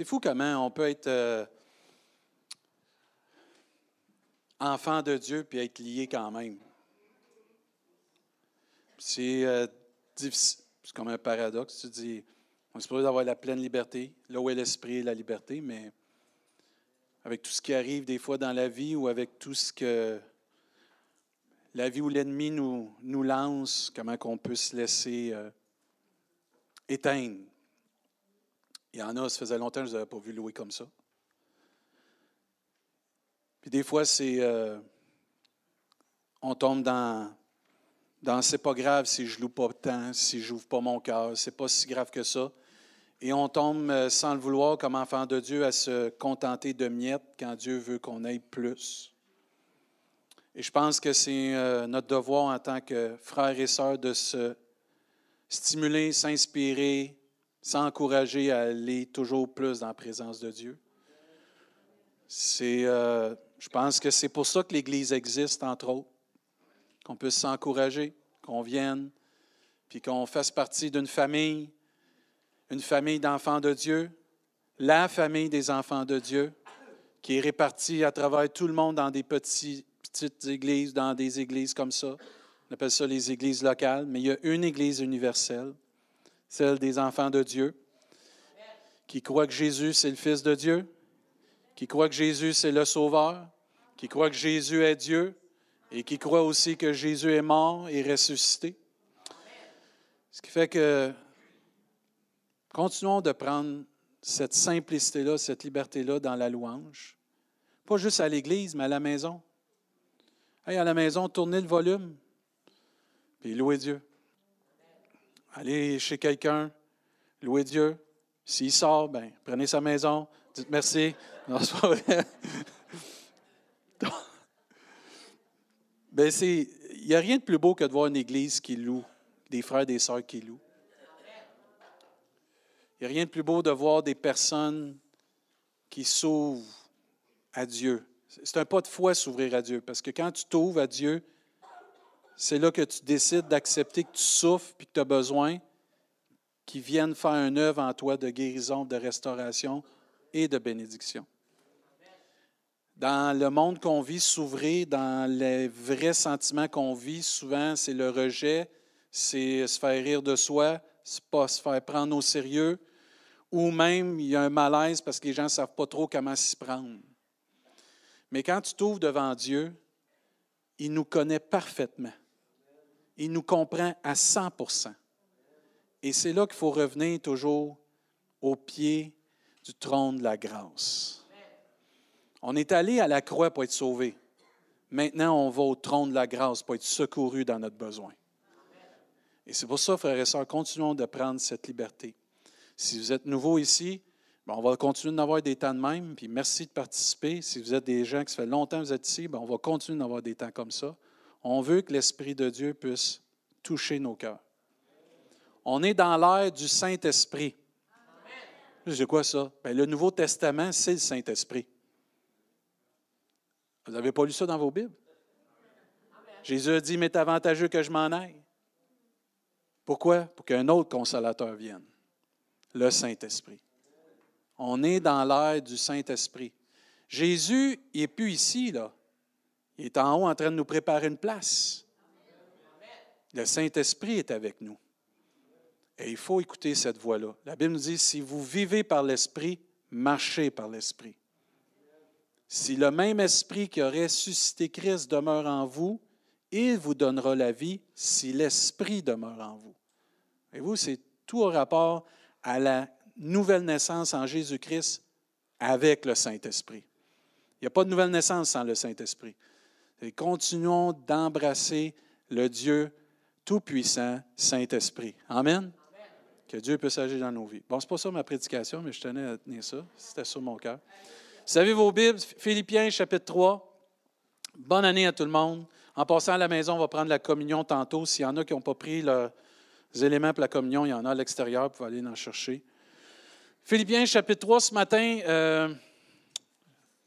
C'est fou comment on peut être euh, enfant de Dieu puis être lié quand même. C'est euh, difficile. C'est comme un paradoxe. Tu dis, on est supposé avoir la pleine liberté, là où est l'esprit et la liberté, mais avec tout ce qui arrive des fois dans la vie ou avec tout ce que la vie où l'ennemi nous, nous lance, comment qu'on peut se laisser euh, éteindre. Il y en a, ça faisait longtemps que je n'avais pas vu louer comme ça. Puis des fois, c'est. Euh, on tombe dans. Dans c'est pas grave si je loue pas tant, si je n'ouvre pas mon cœur, c'est pas si grave que ça. Et on tombe euh, sans le vouloir comme enfant de Dieu à se contenter de miettes quand Dieu veut qu'on aille plus. Et je pense que c'est euh, notre devoir en tant que frères et sœurs de se stimuler, s'inspirer, s'encourager à aller toujours plus dans la présence de Dieu. C'est, euh, je pense que c'est pour ça que l'Église existe, entre autres, qu'on puisse s'encourager, qu'on vienne, puis qu'on fasse partie d'une famille, une famille d'enfants de Dieu, la famille des enfants de Dieu, qui est répartie à travers tout le monde dans des petites églises, dans des églises comme ça. On appelle ça les églises locales, mais il y a une église universelle, celle des enfants de Dieu, qui croit que Jésus, c'est le Fils de Dieu, qui croit que Jésus, c'est le Sauveur, qui croit que Jésus est Dieu et qui croit aussi que Jésus est mort et ressuscité. Ce qui fait que continuons de prendre cette simplicité-là, cette liberté-là dans la louange. Pas juste à l'Église, mais à la maison. Hey, à la maison, tournez le volume, puis louez Dieu. Allez chez quelqu'un, louez Dieu. S'il sort, ben, prenez sa maison, dites merci. Ben, c'est, il n'y a rien de plus beau que de voir une église qui loue, des frères et des sœurs qui louent. Il n'y a rien de plus beau de voir des personnes qui s'ouvrent à Dieu, c'est un pas de foi s'ouvrir à Dieu, parce que quand tu t'ouvres à Dieu, c'est là que tu décides d'accepter que tu souffres et que tu as besoin qu'il vienne faire un œuvre en toi de guérison, de restauration et de bénédiction. Dans le monde qu'on vit, s'ouvrir dans les vrais sentiments qu'on vit, souvent, c'est le rejet, c'est se faire rire de soi, c'est pas se faire prendre au sérieux, ou même il y a un malaise parce que les gens ne savent pas trop comment s'y prendre. Mais quand tu t'ouvres devant Dieu, il nous connaît parfaitement. Il nous comprend à 100% Et c'est là qu'il faut revenir toujours au pied du trône de la grâce. On est allé à la croix pour être sauvé. Maintenant, on va au trône de la grâce pour être secouru dans notre besoin. Et c'est pour ça, frères et sœurs, continuons de prendre cette liberté. Si vous êtes nouveau ici, on va continuer d'avoir des temps de même, puis merci de participer. Si vous êtes des gens qui ça fait longtemps que vous êtes ici, on va continuer d'avoir des temps comme ça. On veut que l'Esprit de Dieu puisse toucher nos cœurs. On est dans l'ère du Saint-Esprit. C'est quoi ça? Bien, le Nouveau Testament, c'est le Saint-Esprit. Vous n'avez pas lu ça dans vos Bibles? Jésus a dit, mais c'est avantageux que je m'en aille. Pourquoi? Pour qu'un autre consolateur vienne, le Saint-Esprit. On est dans l'ère du Saint-Esprit. Jésus, il n'est plus ici, là. Il est en haut en train de nous préparer une place. Le Saint-Esprit est avec nous. Et il faut écouter cette voix-là. La Bible nous dit, si vous vivez par l'Esprit, marchez par l'Esprit. Si le même Esprit qui aurait suscité Christ demeure en vous, il vous donnera la vie si l'Esprit demeure en vous. Et vous, c'est tout au rapport à la nouvelle naissance en Jésus-Christ avec le Saint-Esprit. Il n'y a pas de nouvelle naissance sans le Saint-Esprit. Continuons d'embrasser le Dieu Tout-Puissant, Saint-Esprit. Amen. Que Dieu puisse agir dans nos vies. Bon, ce n'est pas ça ma prédication, mais je tenais à tenir ça. C'était sur mon cœur. Vous savez vos Bibles, Philippiens chapitre 3. Bonne année à tout le monde. En passant à la maison, on va prendre la communion tantôt. S'il y en a qui n'ont pas pris leurs éléments pour la communion, il y en a à l'extérieur, vous pouvez aller en chercher. Philippiens chapitre 3, ce matin, euh,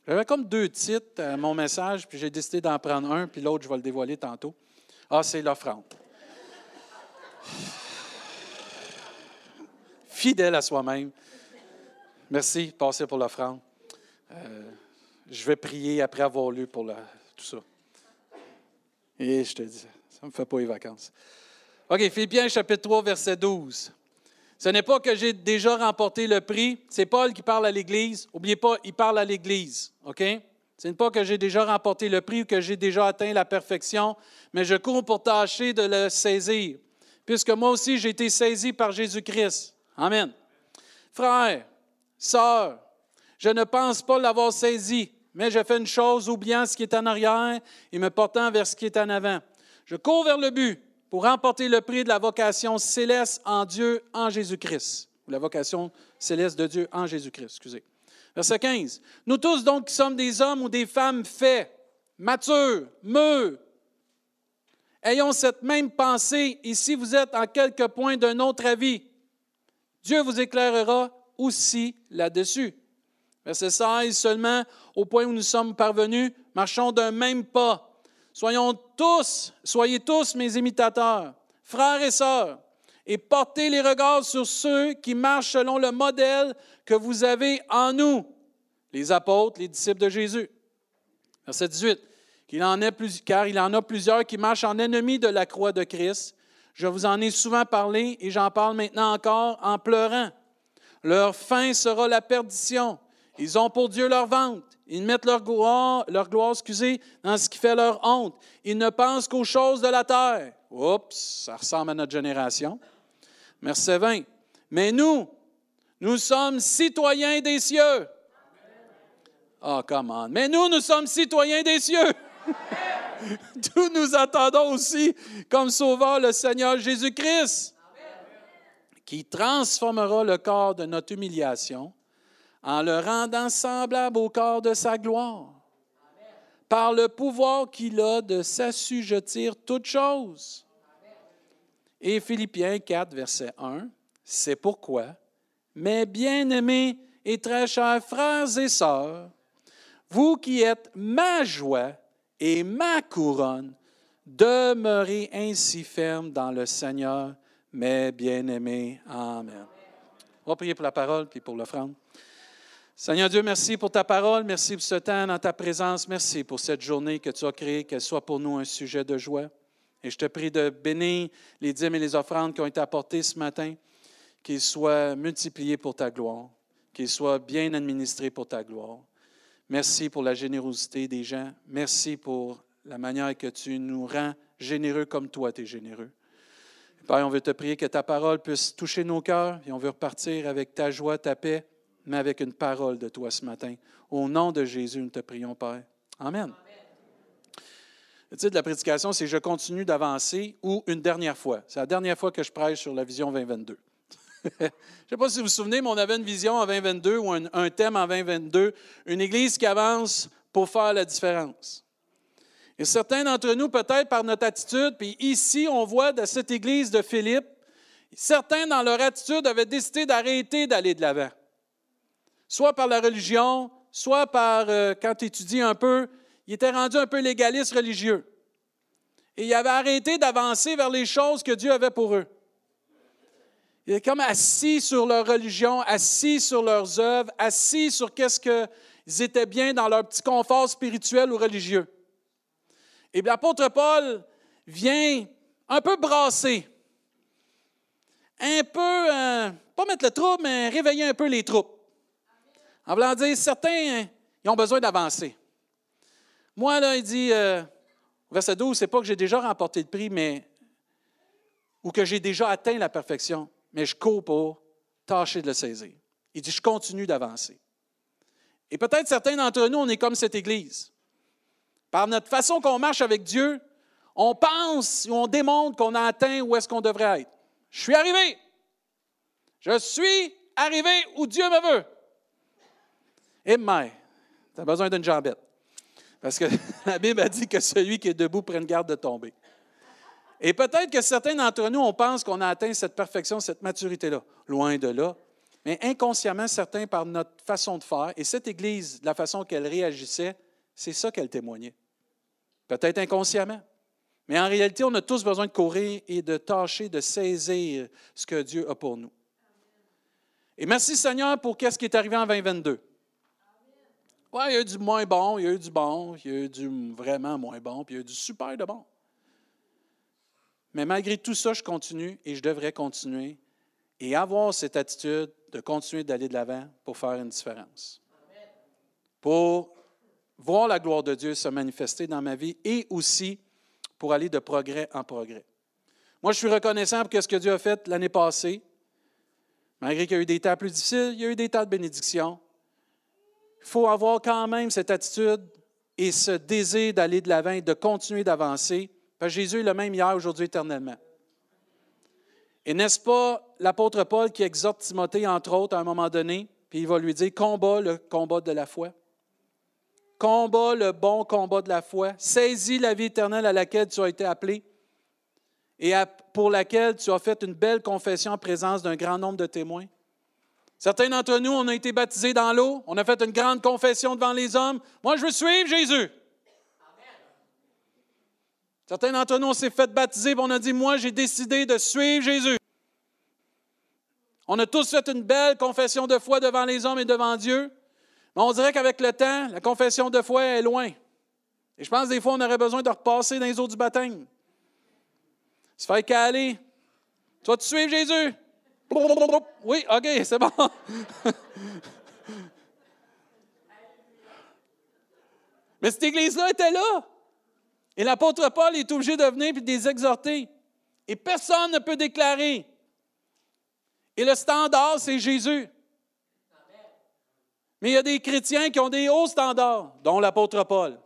j'avais comme deux titres à mon message, puis j'ai décidé d'en prendre un, puis l'autre, je vais le dévoiler tantôt. Ah, c'est l'offrande. Fidèle à soi-même. Merci, passez pour l'offrande. Euh, je vais prier après avoir lu pour tout ça. Et je te dis, ça ne me fait pas les vacances. OK, Philippiens chapitre 3, verset 12. Ce n'est pas que j'ai déjà remporté le prix. C'est Paul qui parle à l'Église. N'oubliez pas, il parle à l'Église. OK? Ce n'est pas que j'ai déjà remporté le prix ou que j'ai déjà atteint la perfection, mais je cours pour tâcher de le saisir, puisque moi aussi j'ai été saisi par Jésus-Christ. Amen. Frères, sœurs, je ne pense pas l'avoir saisi, mais je fais une chose, oubliant ce qui est en arrière et me portant vers ce qui est en avant. Je cours vers le but pour remporter le prix de la vocation céleste en Dieu en Jésus-Christ. La vocation céleste de Dieu en Jésus-Christ, excusez. Verset 15. Nous tous donc qui sommes des hommes ou des femmes faits, matures, mûrs, ayons cette même pensée et si vous êtes en quelque point d'un autre avis, Dieu vous éclairera aussi là-dessus. Verset 16 seulement, au point où nous sommes parvenus, marchons d'un même pas. Soyons tous, soyez tous mes imitateurs, frères et sœurs, et portez les regards sur ceux qui marchent selon le modèle que vous avez en nous, les apôtres, les disciples de Jésus. Verset 18. Qu'il en ait plus, car il en a plusieurs qui marchent en ennemis de la croix de Christ. Je vous en ai souvent parlé et j'en parle maintenant encore en pleurant. Leur fin sera la perdition. Ils ont pour Dieu leur vente. Ils mettent leur gloire, leur gloire excusez, dans ce qui fait leur honte. Ils ne pensent qu'aux choses de la terre. Oups, ça ressemble à notre génération. Verset 20. Mais nous, nous sommes citoyens des cieux. Ah, oh, comment? Mais nous, nous sommes citoyens des cieux. Nous nous attendons aussi comme sauveur le Seigneur Jésus-Christ, qui transformera le corps de notre humiliation en le rendant semblable au corps de sa gloire, par le pouvoir qu'il a de s'assujettir toutes choses. Et Philippiens 4, verset 1, c'est pourquoi, mes bien-aimés et très chers frères et sœurs, vous qui êtes ma joie et ma couronne, demeurez ainsi fermes dans le Seigneur, mes bien-aimés. Amen. On va prier pour la parole puis pour l'offrande. Seigneur Dieu, merci pour ta parole, merci pour ce temps dans ta présence, merci pour cette journée que tu as créée, qu'elle soit pour nous un sujet de joie. Et je te prie de bénir les dîmes et les offrandes qui ont été apportées ce matin, qu'ils soient multipliés pour ta gloire, qu'ils soient bien administrés pour ta gloire. Merci pour la générosité des gens. Merci pour la manière que tu nous rends généreux comme toi, tu es généreux. Père, on veut te prier que ta parole puisse toucher nos cœurs et on veut repartir avec ta joie, ta paix, mais avec une parole de toi ce matin. Au nom de Jésus, nous te prions, Père. Amen. Le titre de la prédication, c'est Je continue d'avancer ou une dernière fois. C'est la dernière fois que je prêche sur la vision 2022. je ne sais pas si vous vous souvenez, mais on avait une vision en 2022 ou un, thème en 2022, une Église qui avance pour faire la différence. Et certains d'entre nous, peut-être par notre attitude, puis ici, on voit de cette Église de Philippe, certains dans leur attitude avaient décidé d'arrêter d'aller de l'avant. Soit par la religion, soit par, euh, quand tu étudies un peu, il était rendu un peu légaliste religieux. Et il avait arrêté d'avancer vers les choses que Dieu avait pour eux. Il est comme assis sur leur religion, assis sur leurs œuvres, assis sur qu'est-ce qu'ils étaient bien dans leur petit confort spirituel ou religieux. Et l'apôtre Paul vient un peu brasser, un peu, euh, pas mettre le trouble, mais réveiller un peu les troupes. En voulant dire, certains, ils ont besoin d'avancer. Moi, là, il dit, euh, verset 12, c'est pas que j'ai déjà remporté le prix, mais ou que j'ai déjà atteint la perfection, mais je cours pour tâcher de le saisir. Il dit, je continue d'avancer. Et peut-être certains d'entre nous, on est comme cette Église. Par notre façon qu'on marche avec Dieu, on pense ou on démontre qu'on a atteint où est-ce qu'on devrait être. Je suis arrivé. Je suis arrivé où Dieu me veut. Et mais, tu as besoin d'une jambette. Parce que la Bible a dit que celui qui est debout prenne garde de tomber. Et peut-être que certains d'entre nous, on pense qu'on a atteint cette perfection, cette maturité-là. Loin de là. Mais inconsciemment, certains, par notre façon de faire, et cette Église, la façon qu'elle réagissait, c'est ça qu'elle témoignait. Peut-être inconsciemment. Mais en réalité, on a tous besoin de courir et de tâcher de saisir ce que Dieu a pour nous. Et merci Seigneur pour qu'est-ce qui est arrivé en 2022. Oui, il y a eu du moins bon, il y a eu du bon, il y a eu du vraiment moins bon, puis il y a eu du super de bon. Mais malgré tout ça, je continue et je devrais continuer et avoir cette attitude de continuer d'aller de l'avant pour faire une différence. Pour voir la gloire de Dieu se manifester dans ma vie et aussi pour aller de progrès en progrès. Moi, je suis reconnaissant pour ce que Dieu a fait l'année passée. Malgré qu'il y a eu des temps plus difficiles, il y a eu des temps de bénédiction. Il faut avoir quand même cette attitude et ce désir d'aller de l'avant et de continuer d'avancer. Parce que Jésus est le même hier, aujourd'hui, éternellement. Et n'est-ce pas l'apôtre Paul qui exhorte Timothée, entre autres, à un moment donné, puis il va lui dire, combat le combat de la foi. Combat le bon combat de la foi. Saisis la vie éternelle à laquelle tu as été appelé et pour laquelle tu as fait une belle confession en présence d'un grand nombre de témoins. Certains d'entre nous, on a été baptisés dans l'eau, on a fait une grande confession devant les hommes. Moi, je veux suivre Jésus. Certains d'entre nous, on s'est fait baptiser et on a dit, moi, j'ai décidé de suivre Jésus. On a tous fait une belle confession de foi devant les hommes et devant Dieu. Mais on dirait qu'avec le temps, la confession de foi est loin. Et je pense des fois, on aurait besoin de repasser dans les eaux du baptême. Se faire caler. Tu vas-tu suivre Jésus? Oui, OK, c'est bon. Mais cette église-là était là. Et l'apôtre Paul est obligé de venir et de les exhorter. Et personne ne peut déclarer. Et le standard, c'est Jésus. Mais il y a des chrétiens qui ont des hauts standards, dont l'apôtre Paul.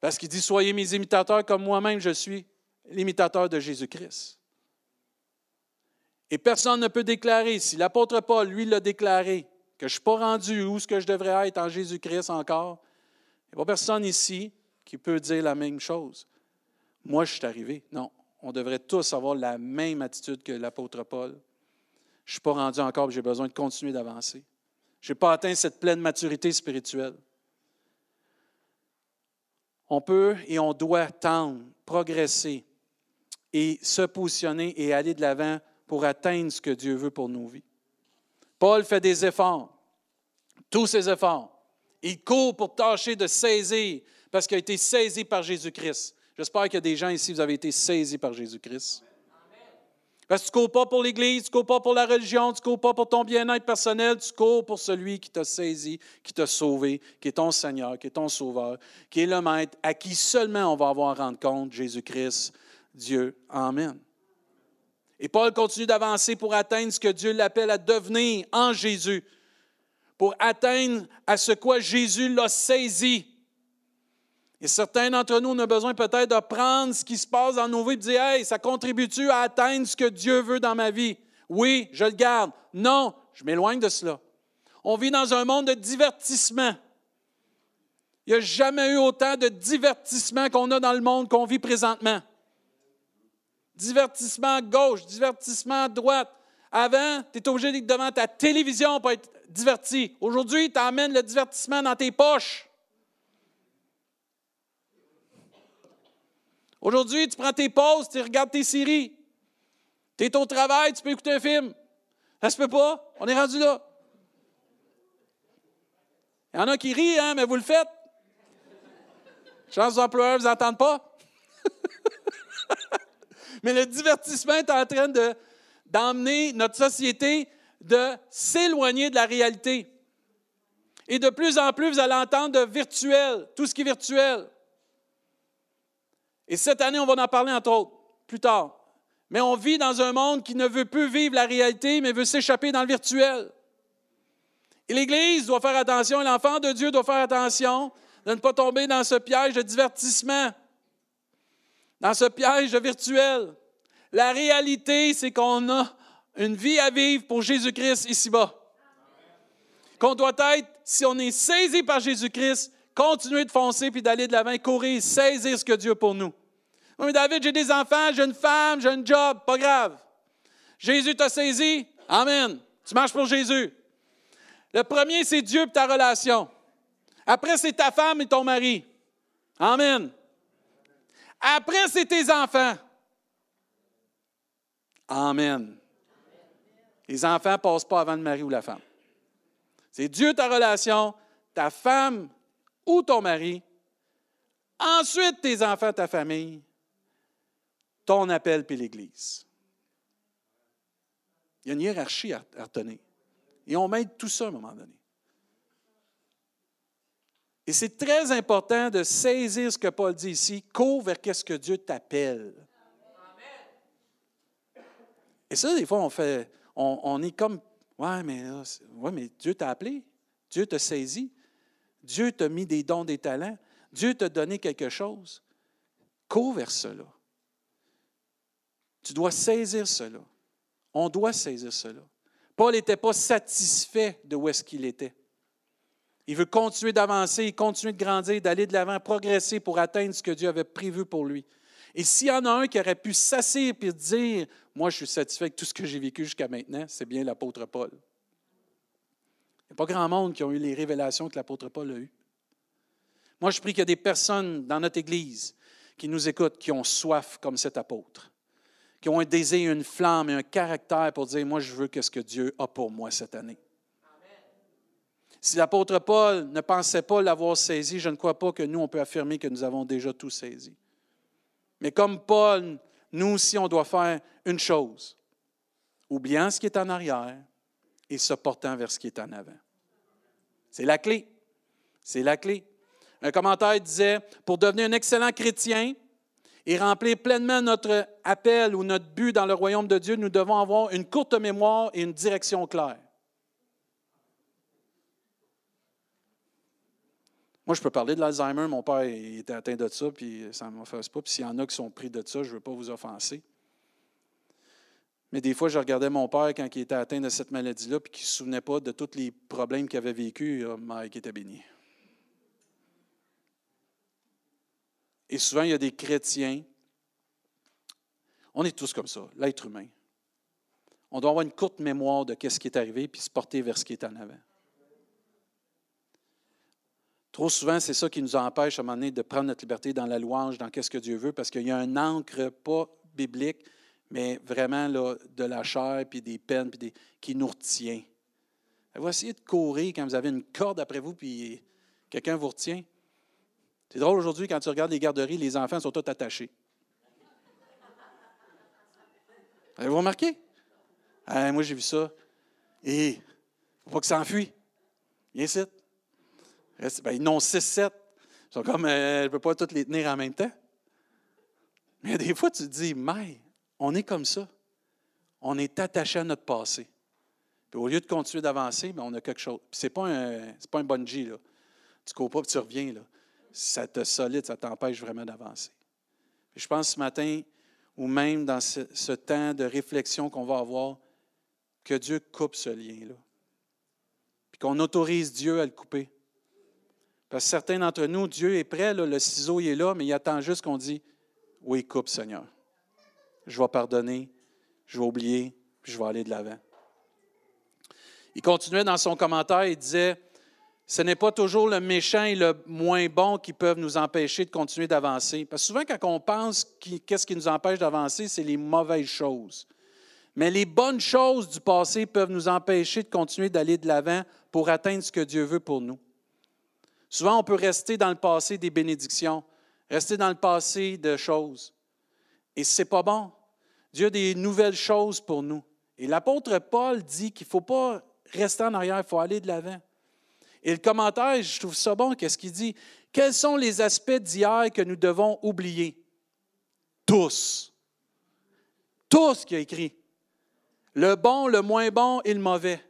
Parce qu'il dit, soyez mes imitateurs comme moi-même je suis l'imitateur de Jésus-Christ. Et personne ne peut déclarer, si l'apôtre Paul, lui, l'a déclaré, que je ne suis pas rendu où ce que je devrais être en Jésus-Christ encore, il n'y a pas personne ici qui peut dire la même chose. Moi, je suis arrivé. Non, on devrait tous avoir la même attitude que l'apôtre Paul. Je ne suis pas rendu encore, j'ai besoin de continuer d'avancer. Je n'ai pas atteint cette pleine maturité spirituelle. On peut et on doit tendre, progresser et se positionner et aller de l'avant pour atteindre ce que Dieu veut pour nos vies. Paul fait des efforts, tous ses efforts. Il court pour tâcher de saisir parce qu'il a été saisi par Jésus-Christ. J'espère qu'il y a des gens ici, vous avez été saisis par Jésus-Christ. Parce que tu ne cours pas pour l'Église, tu ne cours pas pour la religion, tu ne cours pas pour ton bien-être personnel, tu cours pour celui qui t'a saisi, qui t'a sauvé, qui est ton Seigneur, qui est ton Sauveur, qui est le Maître, à qui seulement on va avoir à rendre compte, Jésus-Christ, Dieu. Amen. Et Paul continue d'avancer pour atteindre ce que Dieu l'appelle à devenir en Jésus, pour atteindre à ce quoi Jésus l'a saisi. Et certains d'entre nous, on besoin peut-être de prendre ce qui se passe dans nos vies et de dire Hey, ça contribue-tu à atteindre ce que Dieu veut dans ma vie? Oui, je le garde. Non, je m'éloigne de cela. On vit dans un monde de divertissement. Il n'y a jamais eu autant de divertissement qu'on a dans le monde qu'on vit présentement. Divertissement gauche, divertissement droite. Avant, tu étais obligé d'être devant ta télévision pour être diverti. Aujourd'hui, tu emmènes le divertissement dans tes poches. Aujourd'hui, tu prends tes pauses, tu regardes tes séries. Tu es au travail, tu peux écouter un film. Ça se peut pas. On est rendu là. Il y en a qui rient, hein, mais vous le faites. Chance aux employeurs vous entendent pas. mais le divertissement est en train de, d'emmener notre société de s'éloigner de la réalité. Et de plus en plus, vous allez entendre de virtuel, tout ce qui est virtuel. Et cette année, on va en parler entre autres, plus tard. Mais on vit dans un monde qui ne veut plus vivre la réalité, mais veut s'échapper dans le virtuel. Et l'Église doit faire attention, l'enfant de Dieu doit faire attention de ne pas tomber dans ce piège de divertissement, dans ce piège virtuel. La réalité, c'est qu'on a une vie à vivre pour Jésus-Christ ici-bas. Qu'on doit être, si on est saisi par Jésus-Christ, continuer de foncer puis d'aller de l'avant, courir, saisir ce que Dieu a pour nous. Oui, mais David, j'ai des enfants, j'ai une femme, j'ai un job, pas grave. Jésus t'a saisi, Amen. Tu marches pour Jésus. Le premier, c'est Dieu et ta relation. Après, c'est ta femme et ton mari. Amen. Après, c'est tes enfants. Amen. Les enfants ne passent pas avant le mari ou la femme. C'est Dieu ta relation, ta femme ou ton mari. Ensuite, tes enfants, ta famille, ton appel puis l'Église. Il y a une hiérarchie à, retenir. Et on m'aide tout ça à un moment donné. Et c'est très important de saisir ce que Paul dit ici. Cours vers qu'est-ce que Dieu t'appelle. Et ça, des fois, on fait, on, est comme, ouais, mais, ouais, mais Dieu t'a appelé, Dieu t'a saisi, Dieu t'a mis des dons, des talents, Dieu t'a donné quelque chose. Cours vers cela. Tu dois saisir cela. On doit saisir cela. Paul n'était pas satisfait de où est-ce qu'il était. Il veut continuer d'avancer, continuer de grandir, d'aller de l'avant, progresser pour atteindre ce que Dieu avait prévu pour lui. Et s'il y en a un qui aurait pu s'asseoir et dire Moi, je suis satisfait avec tout ce que j'ai vécu jusqu'à maintenant, c'est bien l'apôtre Paul. Il n'y a pas grand monde qui ont eu les révélations que l'apôtre Paul a eues. Moi, je prie qu'il y a des personnes dans notre Église qui nous écoutent, qui ont soif comme cet apôtre, qui ont un désir, une flamme et un caractère pour dire Moi, je veux qu'est-ce que Dieu a pour moi cette année. Si l'apôtre Paul ne pensait pas l'avoir saisi, je ne crois pas que nous, on peut affirmer que nous avons déjà tout saisi. Mais comme Paul, nous aussi, on doit faire une chose, oubliant ce qui est en arrière et se portant vers ce qui est en avant. C'est la clé. C'est la clé. Un commentaire disait, pour devenir un excellent chrétien et remplir pleinement notre appel ou notre but dans le royaume de Dieu, nous devons avoir une courte mémoire et une direction claire. Moi, je peux parler de l'Alzheimer. Mon père était atteint de ça, puis ça ne m'offense pas. Puis s'il y en a qui sont pris de ça, je ne veux pas vous offenser. Mais des fois, je regardais mon père quand il était atteint de cette maladie-là, puis qu'il ne se souvenait pas de tous les problèmes qu'il avait vécu, oh, Mike était béni. Et souvent, il y a des chrétiens. On est tous comme ça, l'être humain. On doit avoir une courte mémoire de ce qui est arrivé, puis se porter vers ce qui est en avant. Trop souvent, c'est ça qui nous empêche à un moment donné de prendre notre liberté dans la louange, dans qu'est-ce que Dieu veut, parce qu'il y a un encre pas biblique, mais vraiment là, de la chair, puis des peines, puis des, qui nous retient. Vous essayez de courir quand vous avez une corde après vous, puis quelqu'un vous retient. C'est drôle aujourd'hui, quand tu regardes les garderies, les enfants sont tous attachés. Avez-vous remarqué? Ah, moi, j'ai vu ça. Et faut pas que ça enfuit. Viens ici. Ben, ils n'ont 6-7. Ils sont comme, euh, je ne peux pas toutes les tenir en même temps. Mais des fois, tu te dis, mais on est comme ça. On est attaché à notre passé. Puis au lieu de continuer d'avancer, ben, on a quelque chose. Ce n'est pas, un, pas un bungee. Là. Tu ne cours pas et tu reviens. Là. Ça te solide, ça t'empêche vraiment d'avancer. Je pense ce matin, ou même dans ce temps de réflexion qu'on va avoir, que Dieu coupe ce lien-là. Puis qu'on autorise Dieu à le couper. Parce que certains d'entre nous, Dieu est prêt, le ciseau il est là, mais il attend juste qu'on dise Oui, coupe, Seigneur. Je vais pardonner, je vais oublier, puis je vais aller de l'avant. Il continuait dans son commentaire, il disait Ce n'est pas toujours le méchant et le moins bon qui peuvent nous empêcher de continuer d'avancer. Parce que souvent, quand on pense qu'est-ce qui nous empêche d'avancer, c'est les mauvaises choses. Mais les bonnes choses du passé peuvent nous empêcher de continuer d'aller de l'avant pour atteindre ce que Dieu veut pour nous. Souvent, on peut rester dans le passé des bénédictions, rester dans le passé de choses. Et ce n'est pas bon. Dieu a des nouvelles choses pour nous. Et l'apôtre Paul dit qu'il ne faut pas rester en arrière, il faut aller de l'avant. Et le commentaire, je trouve ça bon, qu'est-ce qu'il dit? Quels sont les aspects d'hier que nous devons oublier? Tous. Tous qui a écrit. Le bon, le moins bon et le mauvais.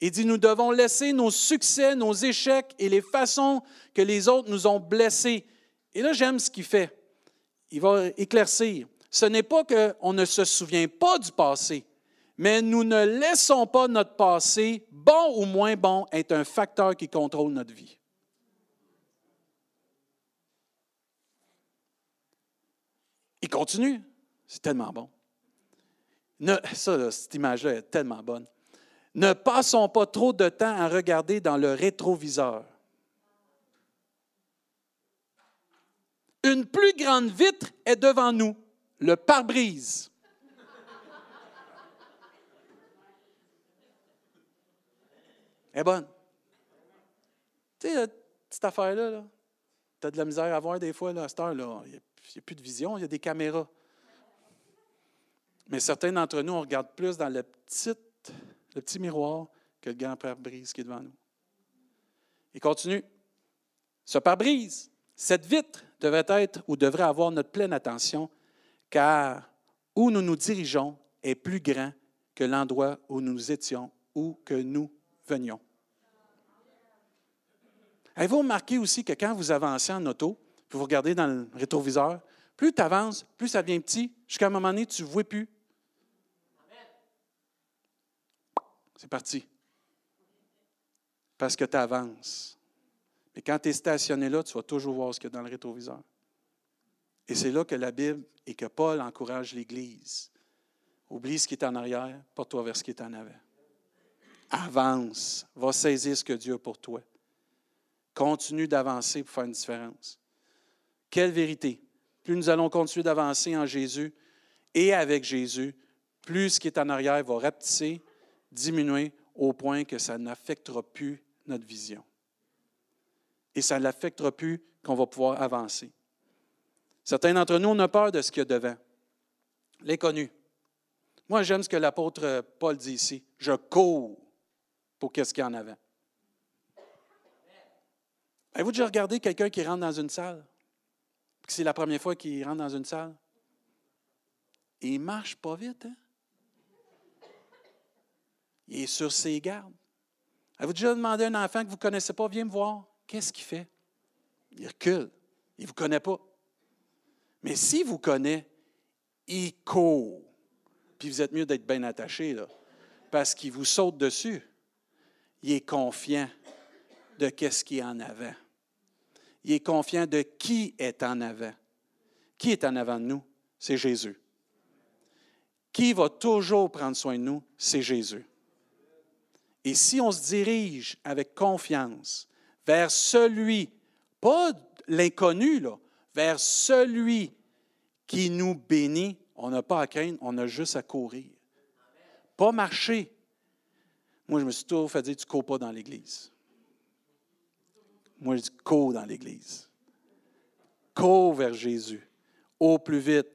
Il dit, nous devons laisser nos succès, nos échecs et les façons que les autres nous ont blessés. Et là, j'aime ce qu'il fait. Il va éclaircir. Ce n'est pas qu'on ne se souvient pas du passé, mais nous ne laissons pas notre passé, bon ou moins bon, être un facteur qui contrôle notre vie. Il continue. C'est tellement bon. ça, cette image-là est tellement bonne. Ne passons pas trop de temps à regarder dans le rétroviseur. Une plus grande vitre est devant nous, le pare-brise. Elle est bonne. Tu sais, cette affaire-là, tu as de la misère à voir des fois, là, à cette heure-là. Il n'y a, plus de vision, il y a des caméras. Mais certains d'entre nous, on regarde plus dans le petit, le petit miroir que le grand pare-brise qui est devant nous. Il continue. Ce pare-brise, cette vitre devrait être ou devrait avoir notre pleine attention, car où nous nous dirigeons est plus grand que l'endroit où nous étions ou que nous venions. Avez-vous remarqué aussi que quand vous avancez en auto, vous regardez dans le rétroviseur, plus tu avances, plus ça devient petit, jusqu'à un moment donné, tu ne vois plus. C'est parti. Parce que tu avances. Mais quand tu es stationné là, tu vas toujours voir ce qu'il y a dans le rétroviseur. Et c'est là que la Bible et que Paul encourage l'Église. Oublie ce qui est en arrière, porte-toi vers ce qui est en avant. Avance, va saisir ce que Dieu a pour toi. Continue d'avancer pour faire une différence. Quelle vérité! Plus nous allons continuer d'avancer en Jésus et avec Jésus, plus ce qui est en arrière va rapetisser, diminuer au point que ça n'affectera plus notre vision. Et ça n'affectera plus qu'on va pouvoir avancer. Certains d'entre nous, ont peur de ce qu'il y a devant. L'inconnu. Moi, j'aime ce que l'apôtre Paul dit ici. Je cours pour qu'est-ce qu'il y en avant. Avez-vous déjà regardé quelqu'un qui rentre dans une salle? C'est la première fois qu'il rentre dans une salle. il ne marche pas vite, hein? Il est sur ses gardes. Avez-vous déjà demandé à un enfant que vous ne connaissez pas, viens me voir? Qu'est-ce qu'il fait? Il recule. Il ne vous connaît pas. Mais s'il vous connaît, il court. Puis vous êtes mieux d'être bien attaché, là, parce qu'il vous saute dessus. Il est confiant de qu'est-ce qui est en avant. Il est confiant de qui est en avant. Qui est en avant de nous? C'est Jésus. Qui va toujours prendre soin de nous? C'est Jésus. Et si on se dirige avec confiance vers celui, pas l'inconnu, vers celui qui nous bénit, on n'a pas à craindre, on a juste à courir. Pas marcher. Moi, je me suis toujours fait dire, tu ne cours pas dans l'Église. Moi, je dis cours dans l'Église. Cours vers Jésus, au plus vite.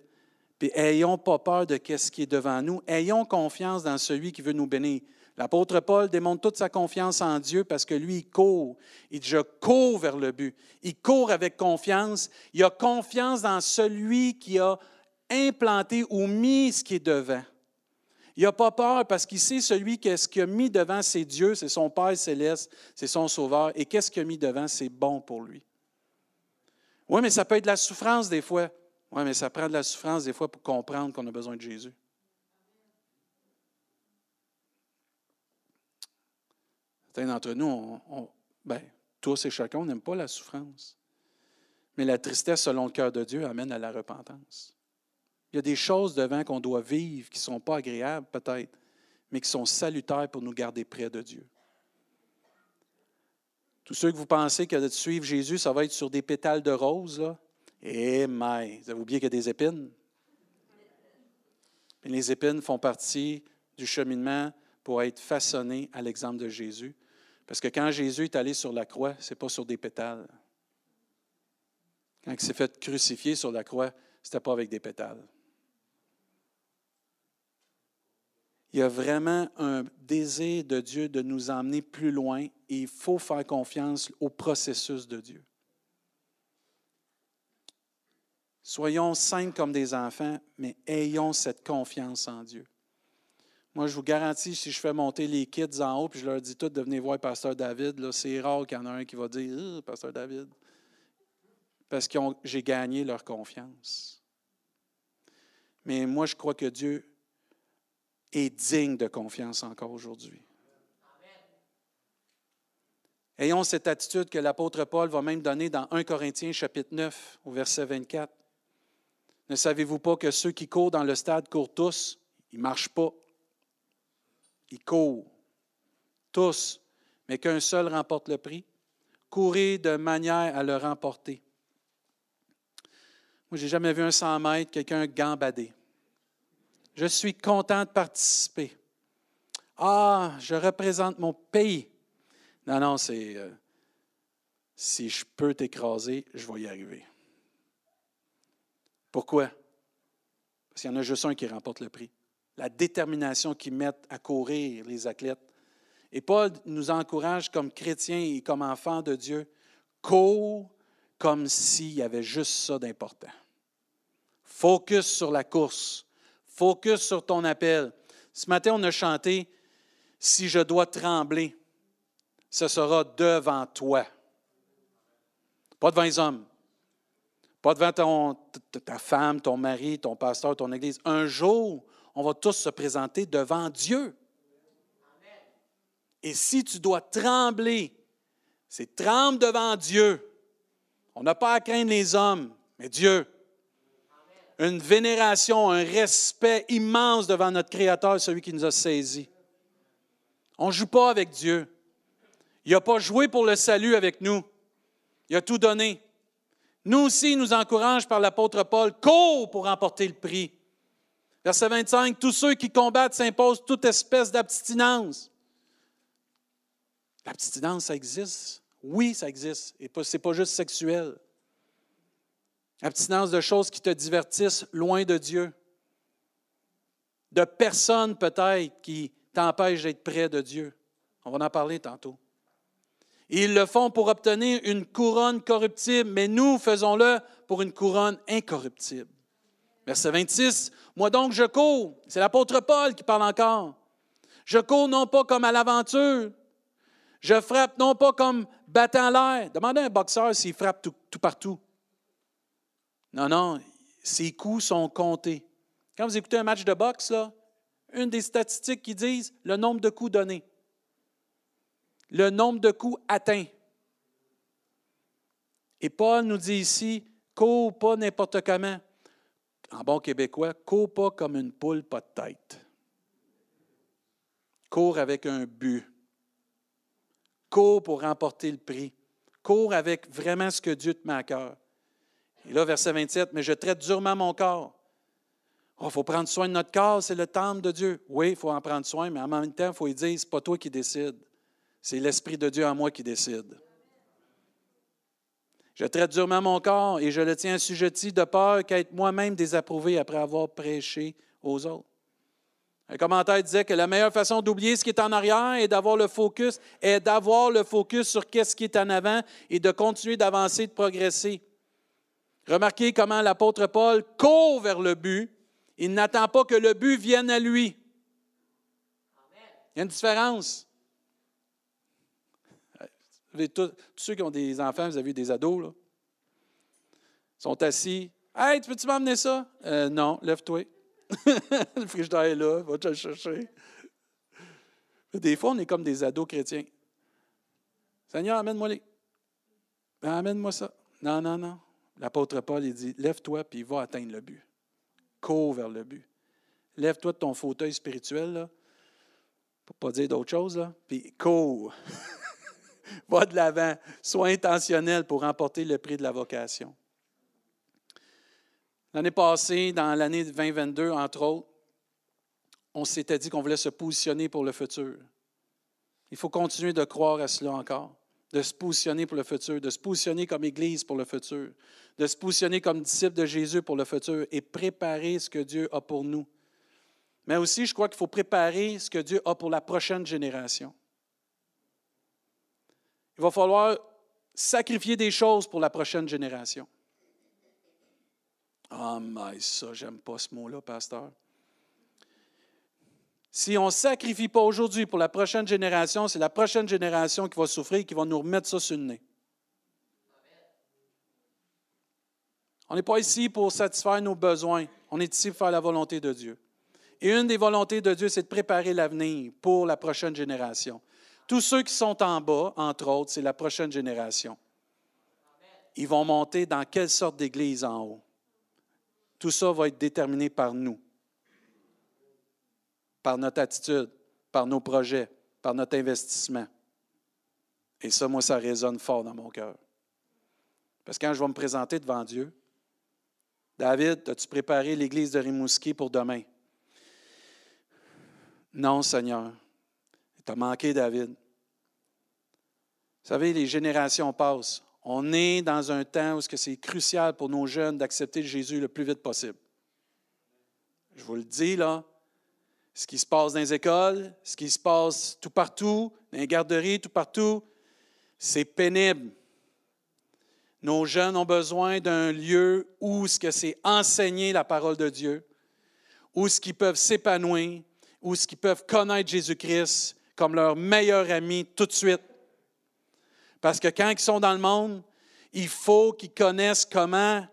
Puis ayons pas peur de ce qui est devant nous. Ayons confiance dans celui qui veut nous bénir. L'apôtre Paul démontre toute sa confiance en Dieu parce que lui, il court. Il dit, je cours vers le but. Il court avec confiance. Il a confiance dans celui qui a implanté ou mis ce qui est devant. Il n'a pas peur parce qu'il sait celui qu'est-ce qu'il a mis devant, c'est Dieu, c'est son Père céleste, c'est son Sauveur. Et qu'est-ce qu'il a mis devant, c'est bon pour lui. Oui, mais ça peut être de la souffrance des fois. Oui, mais ça prend de la souffrance des fois pour comprendre qu'on a besoin de Jésus. Certains d'entre nous, ben, tous et chacun, on n'aime pas la souffrance. Mais la tristesse selon le cœur de Dieu amène à la repentance. Il y a des choses devant qu'on doit vivre qui ne sont pas agréables peut-être, mais qui sont salutaires pour nous garder près de Dieu. Tous ceux que vous pensez que de suivre Jésus, ça va être sur des pétales de rose, eh, mais, vous avez oublié qu'il y a des épines? les épines font partie du cheminement pour être façonné à l'exemple de Jésus. Parce que quand Jésus est allé sur la croix, ce n'est pas sur des pétales. Quand il s'est fait crucifier sur la croix, ce n'était pas avec des pétales. Il y a vraiment un désir de Dieu de nous emmener plus loin et il faut faire confiance au processus de Dieu. Soyons simples comme des enfants, mais ayons cette confiance en Dieu. Moi, je vous garantis, si je fais monter les kids en haut, puis je leur dis tout de venir voir Pasteur David, c'est rare qu'il y en a un qui va dire ah, Pasteur David. Parce que j'ai gagné leur confiance. Mais moi, je crois que Dieu est digne de confiance encore aujourd'hui. Ayons cette attitude que l'apôtre Paul va même donner dans 1 Corinthiens chapitre 9 au verset 24. Ne savez-vous pas que ceux qui courent dans le stade courent tous? Ils ne marchent pas. Ils courent. Tous. Mais qu'un seul remporte le prix. Courez de manière à le remporter. Moi, je n'ai jamais vu un 100 mètres, quelqu'un gambader. Je suis content de participer. Ah, je représente mon pays. Non, non, c'est euh, si je peux t'écraser, je vais y arriver. Pourquoi? Parce qu'il y en a juste un qui remporte le prix. La détermination qu'ils mettent à courir les athlètes. Et Paul nous encourage comme chrétiens et comme enfants de Dieu, cours comme s'il y avait juste ça d'important. Focus sur la course. Focus sur ton appel. Ce matin, on a chanté Si je dois trembler, ce sera devant toi. Pas devant les hommes. Pas devant ta femme, ton mari, ton pasteur, ton église. Un jour, on va tous se présenter devant Dieu. Et si tu dois trembler, c'est tremble devant Dieu. On n'a pas à craindre les hommes, mais Dieu. Une vénération, un respect immense devant notre Créateur, celui qui nous a saisis. On ne joue pas avec Dieu. Il n'a pas joué pour le salut avec nous. Il a tout donné. Nous aussi, nous encourage par l'apôtre Paul, cours pour remporter le prix. Verset 25, tous ceux qui combattent s'imposent toute espèce d'abstinence. L'abstinence, ça existe? Oui, ça existe. Et ce n'est pas juste sexuel. Abstinence de choses qui te divertissent loin de Dieu. De personnes peut-être qui t'empêchent d'être près de Dieu. On va en parler tantôt. ils le font pour obtenir une couronne corruptible, mais nous faisons-le pour une couronne incorruptible. Verset 26, Moi donc je cours, c'est l'apôtre Paul qui parle encore. Je cours non pas comme à l'aventure, je frappe non pas comme battant l'air. Demandez à un boxeur s'il frappe tout, tout, partout. Non, non, ses coups sont comptés. Quand vous écoutez un match de boxe, une des statistiques qui disent le nombre de coups donnés, le nombre de coups atteints. Et Paul nous dit ici, cours pas n'importe comment. En bon québécois, cours pas comme une poule pas de tête. Cours avec un but. Cours pour remporter le prix. Cours avec vraiment ce que Dieu te met à cœur. Et là, verset 27, mais je traite durement mon corps il oh, faut prendre soin de notre corps, c'est le temple de Dieu. Oui, il faut en prendre soin, mais en même temps, il faut lui dire, ce pas toi qui décide. C'est l'Esprit de Dieu en moi qui décide. Je traite durement mon corps et je le tiens assujetti de peur qu'être moi-même désapprouvé après avoir prêché aux autres. Un commentaire disait que la meilleure façon d'oublier ce qui est en arrière et d'avoir le focus est d'avoir le focus sur ce qui est en avant et de continuer d'avancer, de progresser. Remarquez comment l'apôtre Paul court vers le but il n'attend pas que le but vienne à lui. Il y a une différence. Tous, ceux qui ont des enfants, vous avez des ados, là, sont assis. Hey, tu peux-tu m'emmener ça? Euh, non, lève-toi. le frigidaire est là, va te le chercher. Des fois, on est comme des ados chrétiens. Seigneur, amène-moi les. Ben, amène-moi ça. Non, non, non. L'apôtre Paul, il dit Lève-toi, puis va atteindre le but cours vers le but. Lève-toi de ton fauteuil spirituel, là, pour ne pas dire d'autre chose, là, puis cours. Va de l'avant. Sois intentionnel pour remporter le prix de la vocation. L'année passée, dans l'année 2022, entre autres, on s'était dit qu'on voulait se positionner pour le futur. Il faut continuer de croire à cela encore de se positionner pour le futur, de se positionner comme Église pour le futur, de se positionner comme disciple de Jésus pour le futur et préparer ce que Dieu a pour nous. Mais aussi, je crois qu'il faut préparer ce que Dieu a pour la prochaine génération. Il va falloir sacrifier des choses pour la prochaine génération. Ah, mais ça, j'aime pas ce mot-là, pasteur. Si on ne sacrifie pas aujourd'hui pour la prochaine génération, c'est la prochaine génération qui va souffrir et qui va nous remettre ça sur le nez. On n'est pas ici pour satisfaire nos besoins. On est ici pour faire la volonté de Dieu. Et une des volontés de Dieu, c'est de préparer l'avenir pour la prochaine génération. Tous ceux qui sont en bas, entre autres, c'est la prochaine génération. Ils vont monter dans quelle sorte d'église en haut? Tout ça va être déterminé par nous par notre attitude, par nos projets, par notre investissement. Et ça, moi, ça résonne fort dans mon cœur. Parce que quand je vais me présenter devant Dieu, David, as-tu préparé l'église de Rimouski pour demain? Non, Seigneur. Tu as manqué, David. Vous savez, les générations passent. On est dans un temps où c'est crucial pour nos jeunes d'accepter Jésus le plus vite possible. Je vous le dis, là, ce qui se passe dans les écoles, ce qui se passe tout partout, dans les garderies, tout partout, c'est pénible. Nos jeunes ont besoin d'un lieu où ce que c'est enseigner la parole de Dieu, où ce qu'ils peuvent s'épanouir, où ce qu'ils peuvent connaître Jésus-Christ comme leur meilleur ami tout de suite. Parce que quand ils sont dans le monde, il faut qu'ils connaissent comment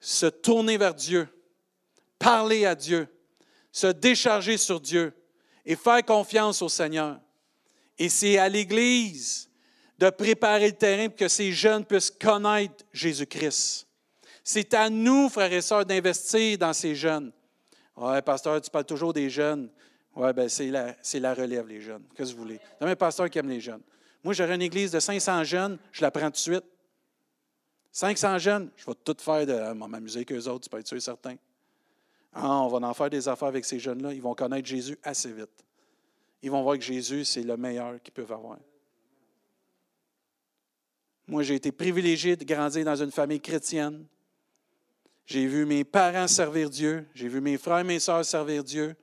se tourner vers Dieu, parler à Dieu, se décharger sur Dieu et faire confiance au Seigneur. Et c'est à l'Église de préparer le terrain pour que ces jeunes puissent connaître Jésus-Christ. C'est à nous, frères et sœurs, d'investir dans ces jeunes. Oui, pasteur, tu parles toujours des jeunes. Oui, bien, c'est la, la, relève, les jeunes. Qu'est-ce que vous voulez? C'est un pasteur qui aime les jeunes. Moi, j'aurais une église de 500 jeunes, je la prends tout de suite. 500 jeunes, je vais tout faire de m'amuser avec eux autres, tu peux être sûr et certain. Ah, on va en faire des affaires avec ces jeunes-là. Ils vont connaître Jésus assez vite. Ils vont voir que Jésus, c'est le meilleur qu'ils peuvent avoir. Moi, j'ai été privilégié de grandir dans une famille chrétienne. J'ai vu mes parents servir Dieu. J'ai vu mes frères et mes sœurs servir Dieu.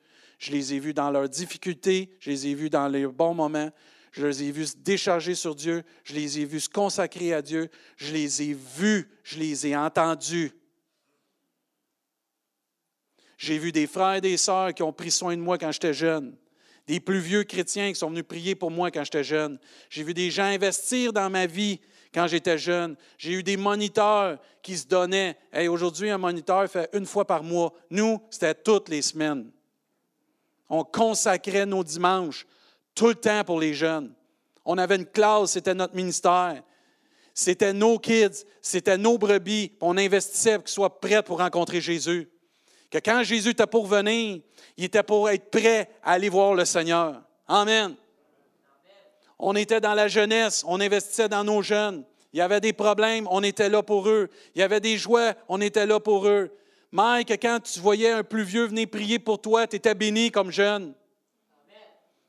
Je les ai vus dans leurs difficultés. Je les ai vus dans les bons moments. Je les ai vus se décharger sur Dieu. Je les ai vus se consacrer à Dieu. Je les ai vus. Je les ai entendus. J'ai vu des frères et des sœurs qui ont pris soin de moi quand j'étais jeune des plus vieux chrétiens qui sont venus prier pour moi quand j'étais jeune. J'ai vu des gens investir dans ma vie quand j'étais jeune. J'ai eu des moniteurs qui se donnaient. Hey, Aujourd'hui, un moniteur fait une fois par mois. Nous, c'était toutes les semaines. On consacrait nos dimanches tout le temps pour les jeunes. On avait une classe, c'était notre ministère. C'était nos kids, c'était nos brebis. On investissait pour qu'ils soient prêts pour rencontrer Jésus. Que quand Jésus était pour venir, il était pour être prêt à aller voir le Seigneur. Amen. On était dans la jeunesse, on investissait dans nos jeunes. Il y avait des problèmes, on était là pour eux. Il y avait des joies, on était là pour eux. Mike, quand tu voyais un plus vieux venir prier pour toi, tu étais béni comme jeune.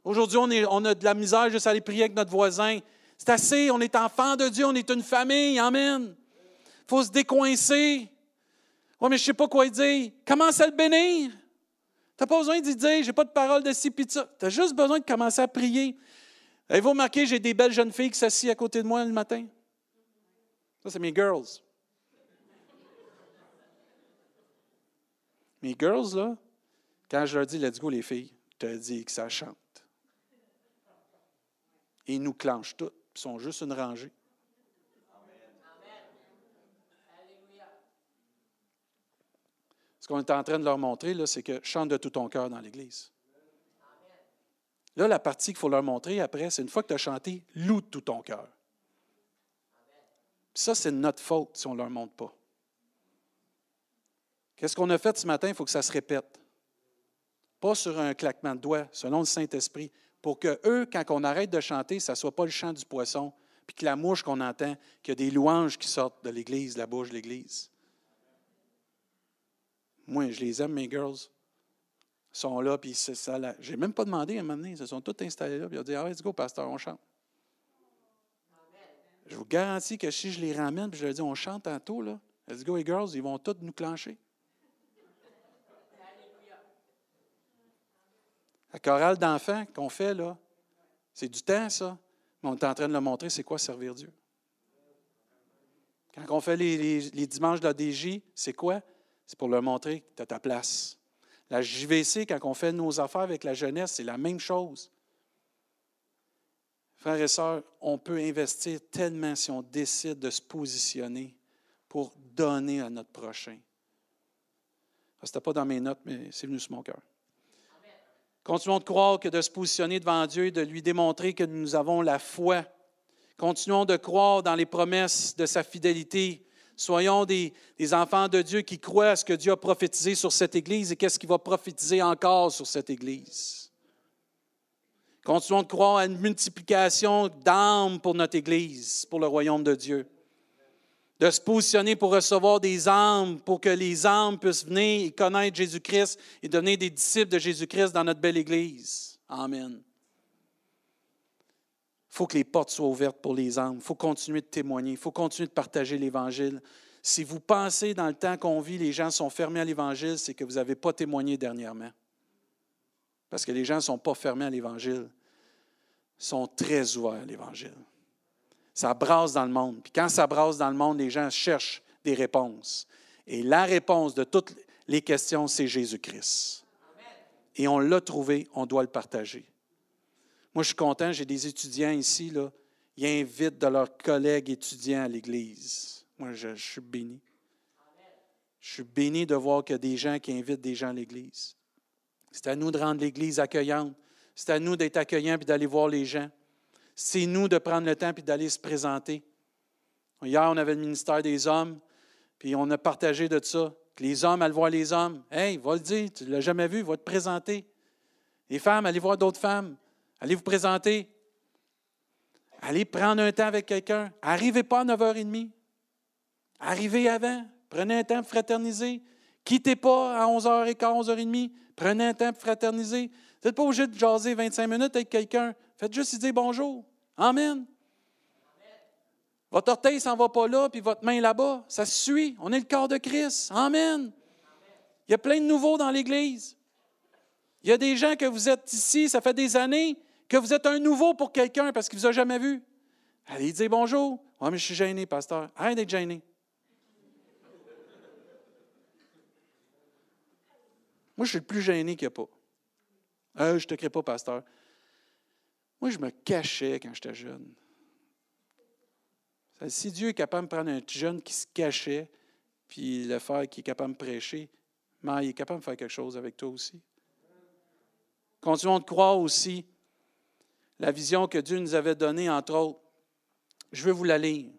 Aujourd'hui, on, a de la misère juste à aller prier avec notre voisin. C'est assez, on est enfant de Dieu, on est une famille. Amen. Il faut se décoincer. Oui, mais je ne sais pas quoi dire. Commence à le bénir. Tu n'as pas besoin d'y dire, j'ai pas de parole de ci. Tu as juste besoin de commencer à prier. Avez-vous remarqué, j'ai des belles jeunes filles qui s'assient à côté de moi le matin? Ça, c'est mes girls. Mes girls, là, quand je leur dis let's go les filles, je te dis que ça chante. Ils nous clenchent toutes, ils sont juste une rangée. Ce qu'on est en train de leur montrer, c'est que chante de tout ton cœur dans l'Église. Là, la partie qu'il faut leur montrer après, c'est une fois que tu as chanté, loue de tout ton cœur. ça, c'est notre faute si on ne leur montre pas. Qu'est-ce qu'on a fait ce matin? Il faut que ça se répète. Pas sur un claquement de doigts, selon le Saint-Esprit, pour que eux, quand on arrête de chanter, ça ne soit pas le chant du poisson, puis que la mouche qu'on entend, qu'il y a des louanges qui sortent de l'Église, la bouche de l'Église. Moi, je les aime, mes girls. Ils sont là, puis ça. Je n'ai même pas demandé à un moment donné. Ils se sont tous installés là, puis ils ont dit Ah, let's go, pasteur, on chante. Je vous garantis que si je les ramène, puis je leur dis On chante tantôt, là, let's go, les girls, ils vont tous nous clencher. La chorale d'enfants qu'on fait, là, c'est du temps, ça. Mais on est en train de leur montrer c'est quoi servir Dieu. Quand on fait les, dimanches de la DJ, c'est quoi? C'est pour leur montrer que tu as ta place. La JVC, quand on fait nos affaires avec la jeunesse, c'est la même chose. Frères et sœurs, on peut investir tellement si on décide de se positionner pour donner à notre prochain. Ce n'était pas dans mes notes, mais c'est venu sur mon cœur. Continuons de croire que de se positionner devant Dieu, de lui démontrer que nous avons la foi. Continuons de croire dans les promesses de sa fidélité, Soyons des, enfants de Dieu qui croient à ce que Dieu a prophétisé sur cette Église et qu'est-ce qu'il va prophétiser encore sur cette Église. Continuons de croire à une multiplication d'âmes pour notre Église, pour le royaume de Dieu. De se positionner pour recevoir des âmes, pour que les âmes puissent venir et connaître Jésus-Christ et donner des disciples de Jésus-Christ dans notre belle Église. Amen. faut que les portes soient ouvertes pour les âmes. Il faut continuer de témoigner. Il faut continuer de partager l'Évangile. Si vous pensez dans le temps qu'on vit, les gens sont fermés à l'Évangile, c'est que vous n'avez pas témoigné dernièrement. Parce que les gens ne sont pas fermés à l'Évangile. Sont très ouverts à l'Évangile. Ça brasse dans le monde. Puis quand ça brasse dans le monde, les gens cherchent des réponses. Et la réponse de toutes les questions, c'est Jésus-Christ. Et on l'a trouvé, on doit le partager. Moi, je suis content, j'ai des étudiants ici, là, ils invitent de leurs collègues étudiants à l'Église. Moi, je, suis béni. Je suis béni de voir qu'il y a des gens qui invitent des gens à l'Église. C'est à nous de rendre l'Église accueillante. C'est à nous d'être accueillants et d'aller voir les gens. C'est nous de prendre le temps et d'aller se présenter. Hier, on avait le ministère des hommes, puis on a partagé de ça. Les hommes, allent voir les hommes. Hey, va le dire, tu ne l'as jamais vu, va te présenter. Les femmes, allez voir d'autres femmes. Allez vous présenter. Allez prendre un temps avec quelqu'un. Arrivez pas à 9h30. Arrivez avant. Prenez un temps pour fraterniser. Quittez pas à 11h15, 11h30. Prenez un temps pour fraterniser. Vous n'êtes pas obligé de jaser 25 minutes avec quelqu'un. Faites juste lui dire bonjour. Amen. Votre orteil s'en va pas là, puis votre main là-bas. Ça se suit. On est le corps de Christ. Amen. Il y a plein de nouveaux dans l'Église. Il y a des gens que vous êtes ici, ça fait des années que vous êtes un nouveau pour quelqu'un parce qu'il ne vous a jamais vu. Allez dire bonjour. Oui, mais je suis gêné, pasteur. Arrête d'être gêné. Moi, je suis le plus gêné qu'il n'y a pas. Euh, je ne te crée pas, pasteur. Moi, je me cachais quand j'étais jeune. Si Dieu est capable de prendre un jeune qui se cachait, puis le faire qui est capable de prêcher, mais il est capable de faire quelque chose avec toi aussi. Continuons de croire aussi la vision que Dieu nous avait donnée, entre autres. Je veux vous la lire.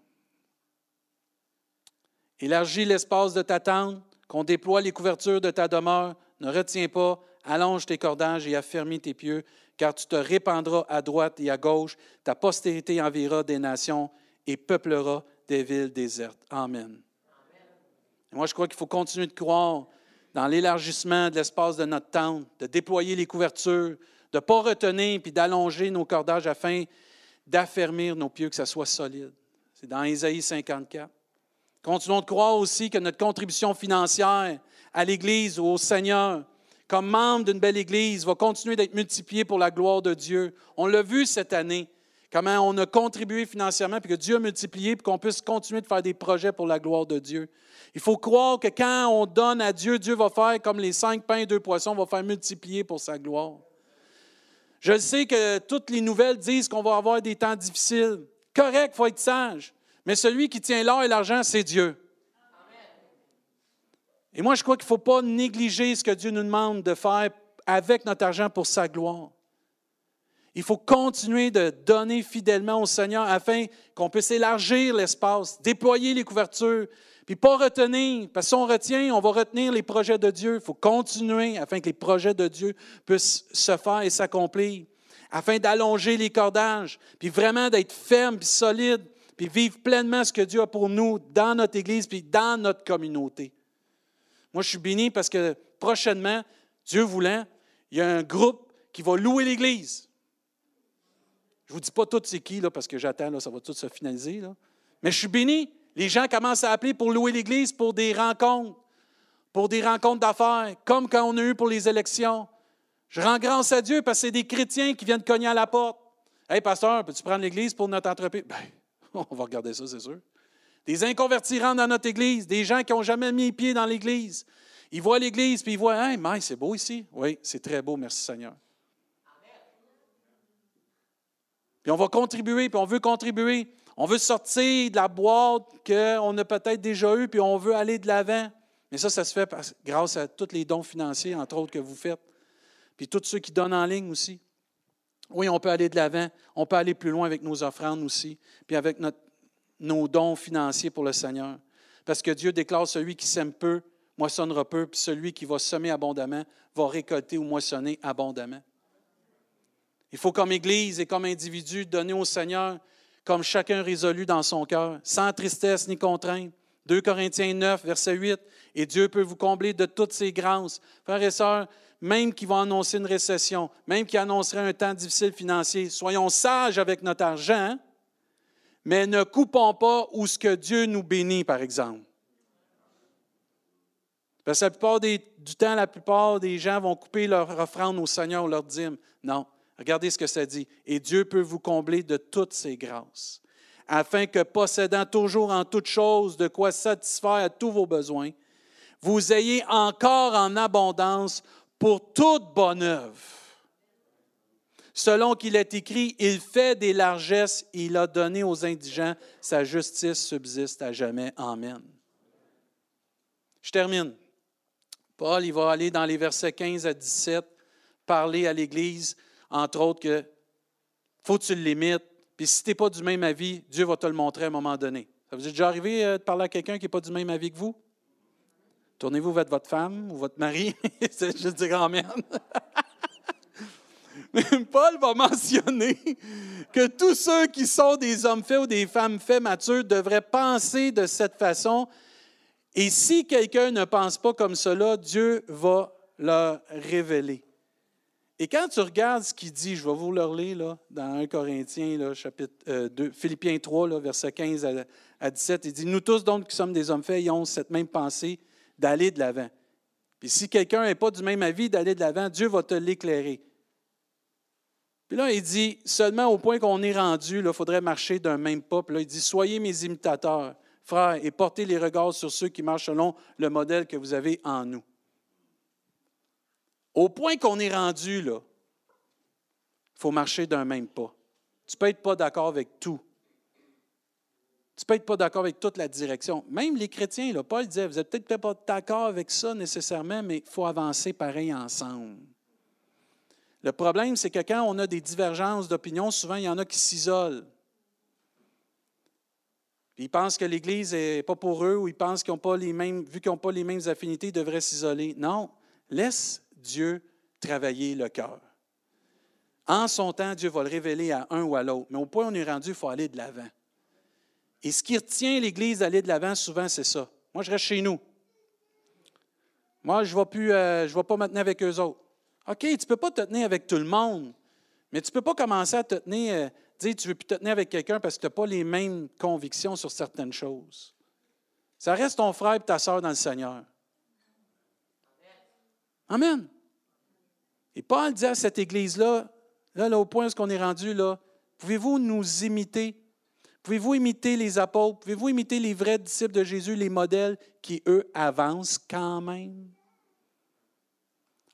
Élargis l'espace de ta tente, qu'on déploie les couvertures de ta demeure. Ne retiens pas, allonge tes cordages et affermis tes pieux, car tu te répandras à droite et à gauche. Ta postérité enverra des nations et peuplera des villes désertes. Amen. moi, je crois qu'il faut continuer de croire dans l'élargissement de l'espace de notre tente, de déployer les couvertures, de ne pas retenir puis d'allonger nos cordages afin d'affermir nos pieux, que ça soit solide. C'est dans Ésaïe 54. Continuons de croire aussi que notre contribution financière à l'Église ou au Seigneur, comme membre d'une belle Église, va continuer d'être multipliée pour la gloire de Dieu. On l'a vu cette année, comment on a contribué financièrement, puis que Dieu a multiplié, puis qu'on puisse continuer de faire des projets pour la gloire de Dieu. Il faut croire que quand on donne à Dieu, Dieu va faire comme les cinq pains et deux poissons, va faire multiplier pour sa gloire. Je sais que toutes les nouvelles disent qu'on va avoir des temps difficiles. Correct, il faut être sage. Mais celui qui tient l'or et l'argent, c'est Dieu. Et moi, je crois qu'il ne faut pas négliger ce que Dieu nous demande de faire avec notre argent pour sa gloire. Il faut continuer de donner fidèlement au Seigneur afin qu'on puisse élargir l'espace, déployer les couvertures, puis pas retenir, parce que si on retient, on va retenir les projets de Dieu. Il faut continuer afin que les projets de Dieu puissent se faire et s'accomplir, afin d'allonger les cordages, puis vraiment d'être ferme, puis solide, puis vivre pleinement ce que Dieu a pour nous dans notre Église, puis dans notre communauté. Moi, je suis béni parce que prochainement, Dieu voulant, il y a un groupe qui va louer l'Église. Je ne vous dis pas tout c'est qui, là, parce que j'attends, là, ça va tout se finaliser. Là. Mais je suis béni les gens commencent à appeler pour louer l'Église pour des rencontres, pour des rencontres d'affaires, comme quand on a eu pour les élections. Je rends grâce à Dieu parce que c'est des chrétiens qui viennent cogner à la porte. Hey, pasteur, peux-tu prendre l'Église pour notre entreprise? Bien, on va regarder ça, c'est sûr. Des inconvertis rentrent dans notre Église, des gens qui n'ont jamais mis pied dans l'Église. Ils voient l'Église, puis ils voient, hey, mais c'est beau ici. Oui, c'est très beau, merci Seigneur. Puis on va contribuer, puis on veut contribuer. On veut sortir de la boîte qu'on a peut-être déjà eue, puis on veut aller de l'avant. Mais ça, ça se fait grâce à tous les dons financiers, entre autres, que vous faites. Puis tous ceux qui donnent en ligne aussi. Oui, on peut aller de l'avant. On peut aller plus loin avec nos offrandes aussi, puis avec nos dons financiers pour le Seigneur. Parce que Dieu déclare celui qui sème peu, moissonnera peu, puis celui qui va semer abondamment va récolter ou moissonner abondamment. Il faut, comme Église et comme individu, donner au Seigneur comme chacun résolu dans son cœur, sans tristesse ni contrainte. 2 Corinthiens 9, verset 8. Et Dieu peut vous combler de toutes ses grâces. Frères et sœurs, même qui vont annoncer une récession, même qui annoncerait un temps difficile financier. Soyons sages avec notre argent, mais ne coupons pas où ce que Dieu nous bénit, par exemple. Parce que la plupart du temps, la plupart des gens vont couper leur offrande au Seigneur ou leur dîme. Non, regardez ce que ça dit. Et Dieu peut vous combler de toutes ses grâces, afin que, possédant toujours en toutes choses de quoi satisfaire à tous vos besoins, vous ayez encore en abondance pour toute bonne œuvre. Selon qu'il est écrit, il fait des largesses, il a donné aux indigents, sa justice subsiste à jamais. Amen. Je termine. Paul, il va aller dans les versets 15 à 17, parler à l'Église, entre autres, que faut que tu le limites. Puis si tu n'es pas du même avis, Dieu va te le montrer à un moment donné. Ça vous est déjà arrivé euh, de parler à quelqu'un qui n'est pas du même avis que vous? Tournez-vous vers votre femme ou votre mari. Juste dire Amen. Paul va mentionner que tous ceux qui sont des hommes faits ou des femmes faits matures devraient penser de cette façon et si quelqu'un ne pense pas comme cela, Dieu va leur révéler. Et quand tu regardes ce qu'il dit, je vais vous le lire là, dans 1 Corinthiens, chapitre 2, euh, Philippiens 3, là, versets 15 à, 17, il dit Nous tous donc qui sommes des hommes faits, ayons cette même pensée d'aller de l'avant. Puis si quelqu'un n'est pas du même avis d'aller de l'avant, Dieu va te l'éclairer. Puis là, il dit Seulement au point qu'on est rendu, il faudrait marcher d'un même pas. Puis là, il dit Soyez mes imitateurs frères, et portez les regards sur ceux qui marchent selon le modèle que vous avez en nous. Au point qu'on est rendu, il faut marcher d'un même pas. Tu peux être pas d'accord avec tout. Tu peux être pas d'accord avec toute la direction. Même les chrétiens, là, Paul disait, vous n'êtes peut-être pas d'accord avec ça nécessairement, mais il faut avancer pareil ensemble. Le problème, c'est que quand on a des divergences d'opinion, souvent, il y en a qui s'isolent ils pensent que l'Église n'est pas pour eux ou ils pensent qu'ils n'ont pas les mêmes, vu qu'ils n'ont pas les mêmes affinités, ils devraient s'isoler. Non, laisse Dieu travailler le cœur. En son temps, Dieu va le révéler à un ou à l'autre. Mais au point où on est rendu, il faut aller de l'avant. Et ce qui retient l'Église d'aller de l'avant, souvent, c'est ça. Moi, je reste chez nous. Moi, je ne vais, euh, vais pas tenir avec eux autres. OK, tu ne peux pas te tenir avec tout le monde, mais tu ne peux pas commencer à te tenir. Euh, Dis, tu ne veux plus te tenir avec quelqu'un parce que tu n'as pas les mêmes convictions sur certaines choses. Ça reste ton frère et ta soeur dans le Seigneur. Amen. Et Paul dit à cette Église-là, là, là, au point où on est rendu, là, pouvez-vous nous imiter? Pouvez-vous imiter les apôtres? Pouvez-vous imiter les vrais disciples de Jésus, les modèles qui, eux, avancent quand même?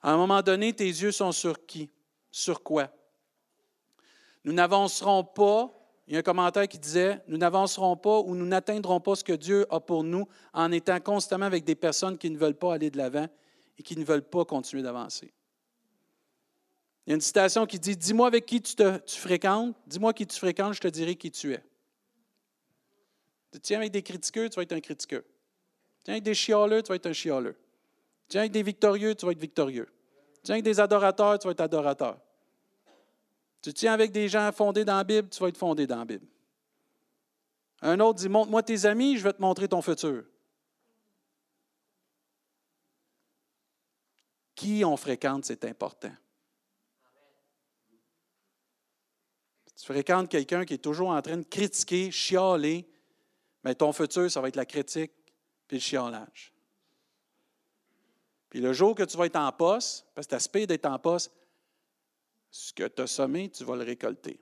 À un moment donné, tes yeux sont sur qui? Sur quoi? Nous n'avancerons pas, il y a un commentaire qui disait, nous n'avancerons pas ou nous n'atteindrons pas ce que Dieu a pour nous en étant constamment avec des personnes qui ne veulent pas aller de l'avant et qui ne veulent pas continuer d'avancer. Il y a une citation qui dit, dis-moi avec qui tu, te, fréquentes, dis-moi qui tu fréquentes, je te dirai qui tu es. Tu tiens avec des critiqueux, tu vas être un critiqueux. Tiens avec des chialeux, tu vas être un chialeux. Tiens avec des victorieux, tu vas être victorieux. Tiens avec des adorateurs, tu vas être adorateur. Tu tiens avec des gens fondés dans la Bible, tu vas être fondé dans la Bible. Un autre dit Montre-moi tes amis, je vais te montrer ton futur. Qui on fréquente, c'est important. tu fréquentes quelqu'un qui est toujours en train de critiquer, chialer, mais ton futur, ça va être la critique puis le chialage. Puis le jour que tu vas être en poste, parce que tu aspires d'être en poste, ce que tu as semé, tu vas le récolter.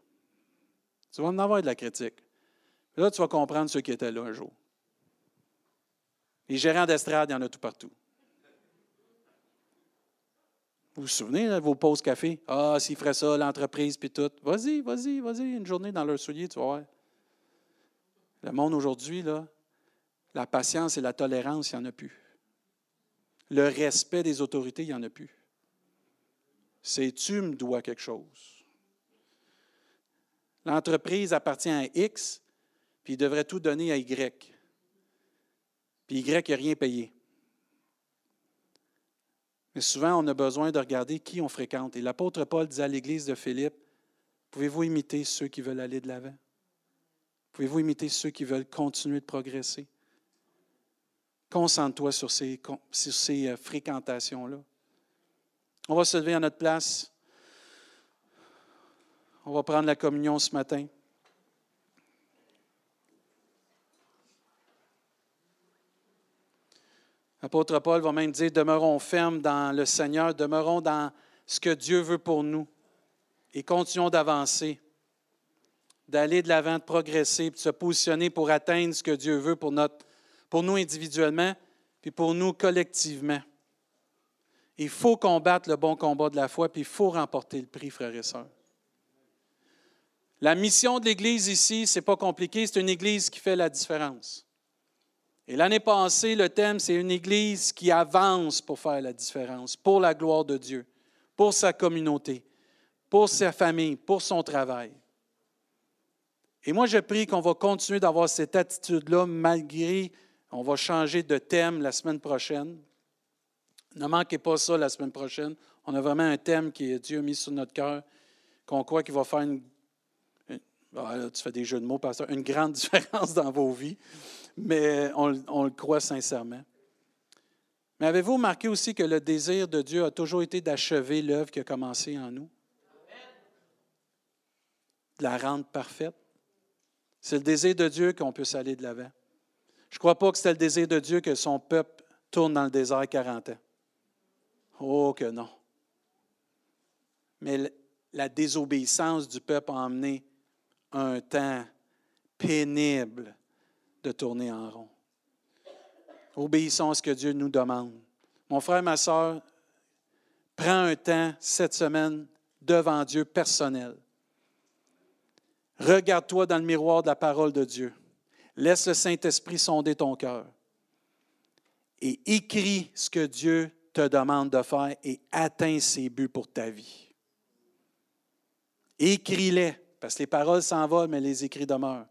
Tu vas en avoir de la critique. là, tu vas comprendre ceux qui étaient là un jour. Les gérants d'estrade, il y en a tout partout. Vous vous souvenez de vos pauses café? Ah, s'ils feraient ça, l'entreprise, puis tout. Vas-y, vas-y, vas-y, une journée dans leur soulier, tu vas voir. Le monde aujourd'hui, là, la patience et la tolérance, il n'y en a plus. Le respect des autorités, il n'y en a plus c'est tu me dois quelque chose. L'entreprise appartient à X, puis il devrait tout donner à Y. Puis Y n'a rien payé. Mais souvent, on a besoin de regarder qui on fréquente. Et l'apôtre Paul dit à l'église de Philippe, pouvez-vous imiter ceux qui veulent aller de l'avant? Pouvez-vous imiter ceux qui veulent continuer de progresser? Concentre-toi sur ces, euh, fréquentations-là. On va se lever à notre place. On va prendre la communion ce matin. L'apôtre Paul va même dire, demeurons fermes dans le Seigneur, demeurons dans ce que Dieu veut pour nous et continuons d'avancer, d'aller de l'avant, de progresser, de se positionner pour atteindre ce que Dieu veut pour, notre, pour nous individuellement, puis pour nous collectivement. Il faut combattre le bon combat de la foi, puis il faut remporter le prix, frères et sœurs. La mission de l'Église ici, ce n'est pas compliqué, c'est une Église qui fait la différence. Et l'année passée, le thème, c'est une Église qui avance pour faire la différence, pour la gloire de Dieu, pour sa communauté, pour sa famille, pour son travail. Et moi, je prie qu'on va continuer d'avoir cette attitude-là malgré, on va changer de thème la semaine prochaine. Ne manquez pas ça la semaine prochaine. On a vraiment un thème que Dieu a mis sur notre cœur, qu'on croit qu'il va faire une, ah, tu fais des jeux de mots, pasteur, une grande différence dans vos vies mais on, le croit sincèrement. Mais avez-vous remarqué aussi que le désir de Dieu a toujours été d'achever l'œuvre qui a commencé en nous? De la rendre parfaite? C'est le désir de Dieu qu'on puisse aller de l'avant. Je ne crois pas que c'était le désir de Dieu que son peuple tourne dans le désert 40 ans. Oh que non. Mais la désobéissance du peuple a emmené un temps pénible de tourner en rond. Obéissons à ce que Dieu nous demande. Mon frère, ma soeur, prends un temps cette semaine devant Dieu personnel. Regarde-toi dans le miroir de la parole de Dieu. Laisse le Saint-Esprit sonder ton cœur. Et écris ce que Dieu te demande de faire et atteins ses buts pour ta vie. Écris-les, parce que les paroles s'envolent, mais les écrits demeurent.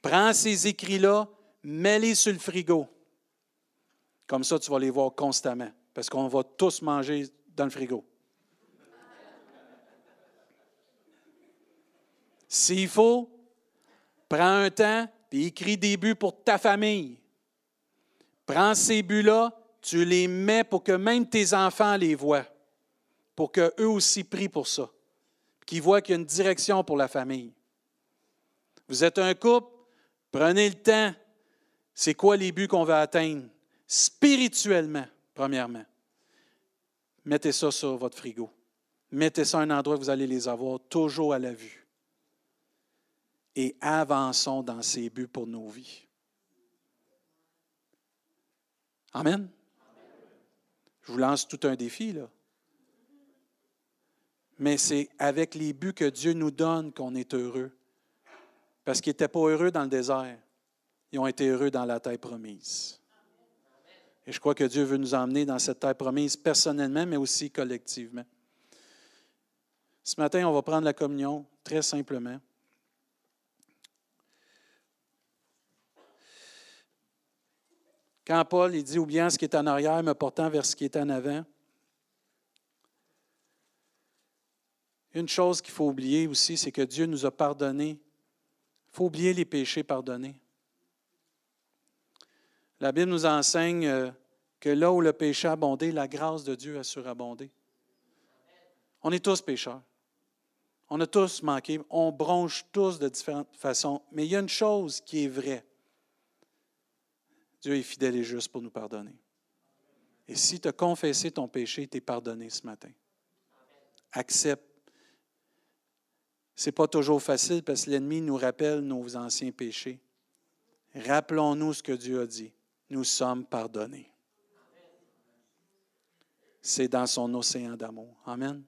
Prends ces écrits-là, mets-les sur le frigo. Comme ça, tu vas les voir constamment, parce qu'on va tous manger dans le frigo. S'il faut, prends un temps et écris des buts pour ta famille. Prends ces buts-là, tu les mets pour que même tes enfants les voient, pour qu'eux aussi prient pour ça, qu'ils voient qu'il y a une direction pour la famille. Vous êtes un couple, Prenez le temps. C'est quoi les buts qu'on va atteindre? Spirituellement, premièrement. Mettez ça sur votre frigo. Mettez ça à un endroit où vous allez les avoir toujours à la vue. Et avançons dans ces buts pour nos vies. Amen. Je vous lance tout un défi, là. Mais c'est avec les buts que Dieu nous donne qu'on est heureux parce qu'ils n'étaient pas heureux dans le désert. Ils ont été heureux dans la terre promise. Et je crois que Dieu veut nous emmener dans cette terre promise personnellement, mais aussi collectivement. Ce matin, on va prendre la communion très simplement. Quand Paul dit bien ce qui est en arrière, me portant vers ce qui est en avant, une chose qu'il faut oublier aussi, c'est que Dieu nous a pardonné il faut oublier les péchés pardonnés. La Bible nous enseigne euh, que là où le péché a abondé, la grâce de Dieu a surabondé. On est tous pécheurs. On a tous manqué. On bronche tous de différentes façons. Mais il y a une chose qui est vraie. Dieu est fidèle et juste pour nous pardonner. Et si tu as confessé ton péché, tu es pardonné ce matin. Accepte ce n'est pas toujours facile parce que l'ennemi nous rappelle nos anciens péchés. Rappelons-nous ce que Dieu a dit. Nous sommes pardonnés. C'est dans son océan d'amour. Amen.